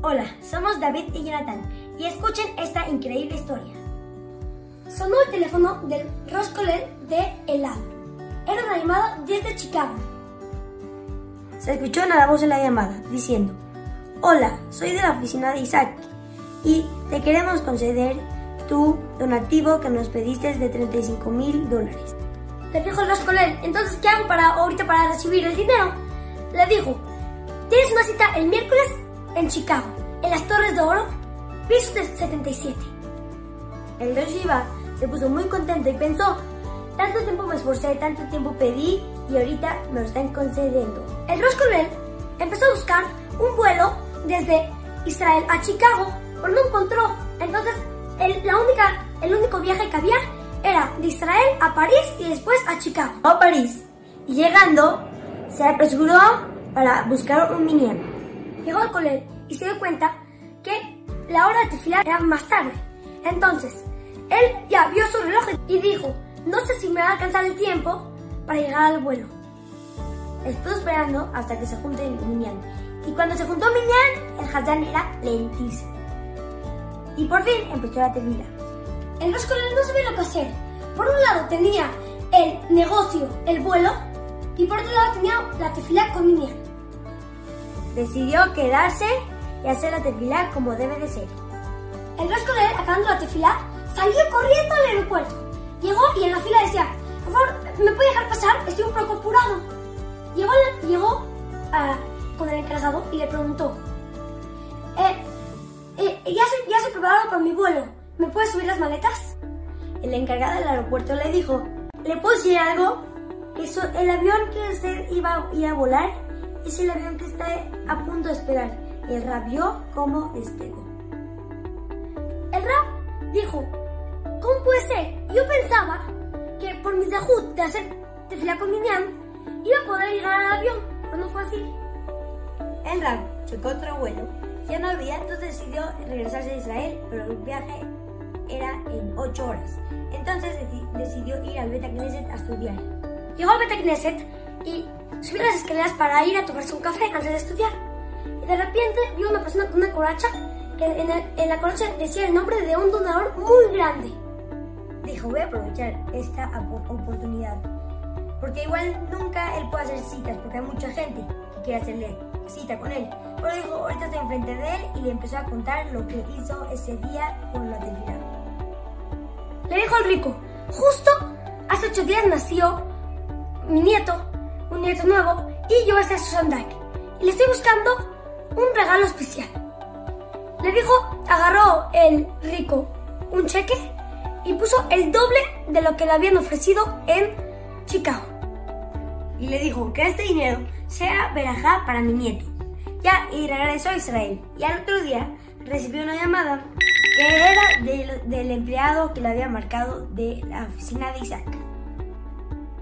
Hola, somos David y Jonathan y escuchen esta increíble historia. Sonó el teléfono del Roscoler de Elad. Era una llamada desde Chicago. Se escuchó una voz en la llamada diciendo, Hola, soy de la oficina de Isaac y te queremos conceder tu donativo que nos pediste de 35 mil dólares. Le dijo el entonces ¿qué hago para ahorita para recibir el dinero? Le dijo, tienes una cita el miércoles en Chicago, en las Torres de Oro, piso 77. El rey Shiva se puso muy contento y pensó, tanto tiempo me esforcé, tanto tiempo pedí y ahorita me lo están concediendo. El Roscoler empezó a buscar un vuelo desde Israel a Chicago, pero no encontró. Entonces, el, la única, el único viaje que había era de Israel a París y después a Chicago. A París. Y llegando, se apresuró para buscar un miniano. Llegó al colegio y se dio cuenta que la hora de tefilá era más tarde. Entonces, él ya vio su reloj y dijo, no sé si me va a alcanzar el tiempo para llegar al vuelo. Estuvo esperando hasta que se junte el miniano. Y cuando se juntó Minyan, el Hazán era lentísimo. Y por fin empezó la tefilá. El Roscoler no sabía lo que hacer. Por un lado tenía el negocio, el vuelo, y por otro lado tenía la tefilá con Minyan. Decidió quedarse y hacer la tefilá como debe de ser. El Roscoler, acabando la tefilá, salió corriendo al aeropuerto. Llegó y en la fila decía, por favor, ¿me puede dejar pasar? Estoy un poco apurado. Llegó, llegó uh, con el encargado y le preguntó, eh, eh, ya, se, ya se preparado para mi vuelo. ¿Me puede subir las maletas? El encargado del aeropuerto le dijo, ¿le puedo decir algo? Eso, el avión que usted iba a volar es el avión que está a punto de despegar. El rab vio cómo despegó. El rab dijo, ¿cómo puede ser? Yo pensaba que por mi zahut de hacer tefila con Minyan iba a poder llegar al avión, pero no fue así. El rab chocó otro vuelo, ya no había, entonces decidió regresarse a Israel, pero el viaje era en 8 horas. Entonces decidió ir al Beta Knesset a estudiar. Llegó al Beta Knesset y subió las escaleras para ir a tomarse un café antes de estudiar. Y de repente vio una persona con una coracha que en, el, en la coracha decía el nombre de un donador muy grande. Dijo, voy a aprovechar esta oportunidad. Porque igual nunca él puede hacer citas, porque hay mucha gente que quiere hacerle cita con él. Pero dijo, ahorita estoy enfrente de él y le empezó a contar lo que hizo ese día con la tefilá. Le dijo al rico, justo hace ocho días nació mi nieto, un nieto nuevo, y yo voy a su Sandak. Y le estoy buscando un regalo especial. Le dijo, agarró el rico un cheque y puso el doble de lo que le habían ofrecido en Chicago. Y le dijo que este dinero sea verajá para mi nieto. Ya, y regresó a Israel. Y al otro día recibió una llamada que era del empleado que le había marcado de la oficina de Isaac.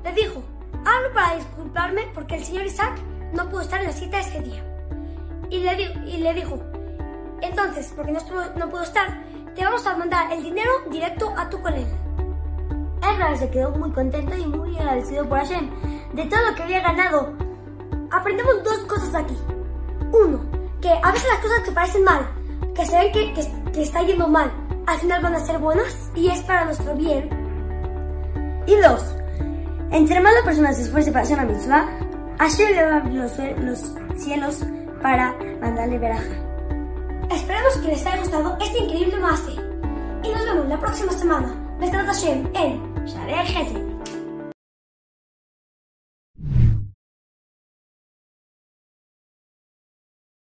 Le dijo, hablo para disculparme porque el señor Isaac no pudo estar en la cita ese día. Y le, y le dijo, entonces, porque no, estuvo, no pudo estar, te vamos a mandar el dinero directo a tu colega. Ezra se quedó muy contento y muy agradecido por Hashem de todo lo que había ganado. Aprendemos dos cosas aquí. Uno, que a veces las cosas que parecen mal, que se ven que, que, que está yendo mal, al final van a ser buenas y es para nuestro bien. Y dos, entre más la persona se esfuerce para hacer una mitzvah, Hashem le va a abrir los, los cielos para mandarle veraja. Esperamos que les haya gustado este increíble mase. Y nos vemos la próxima semana. Besrat Hashem en Sharei Hesed.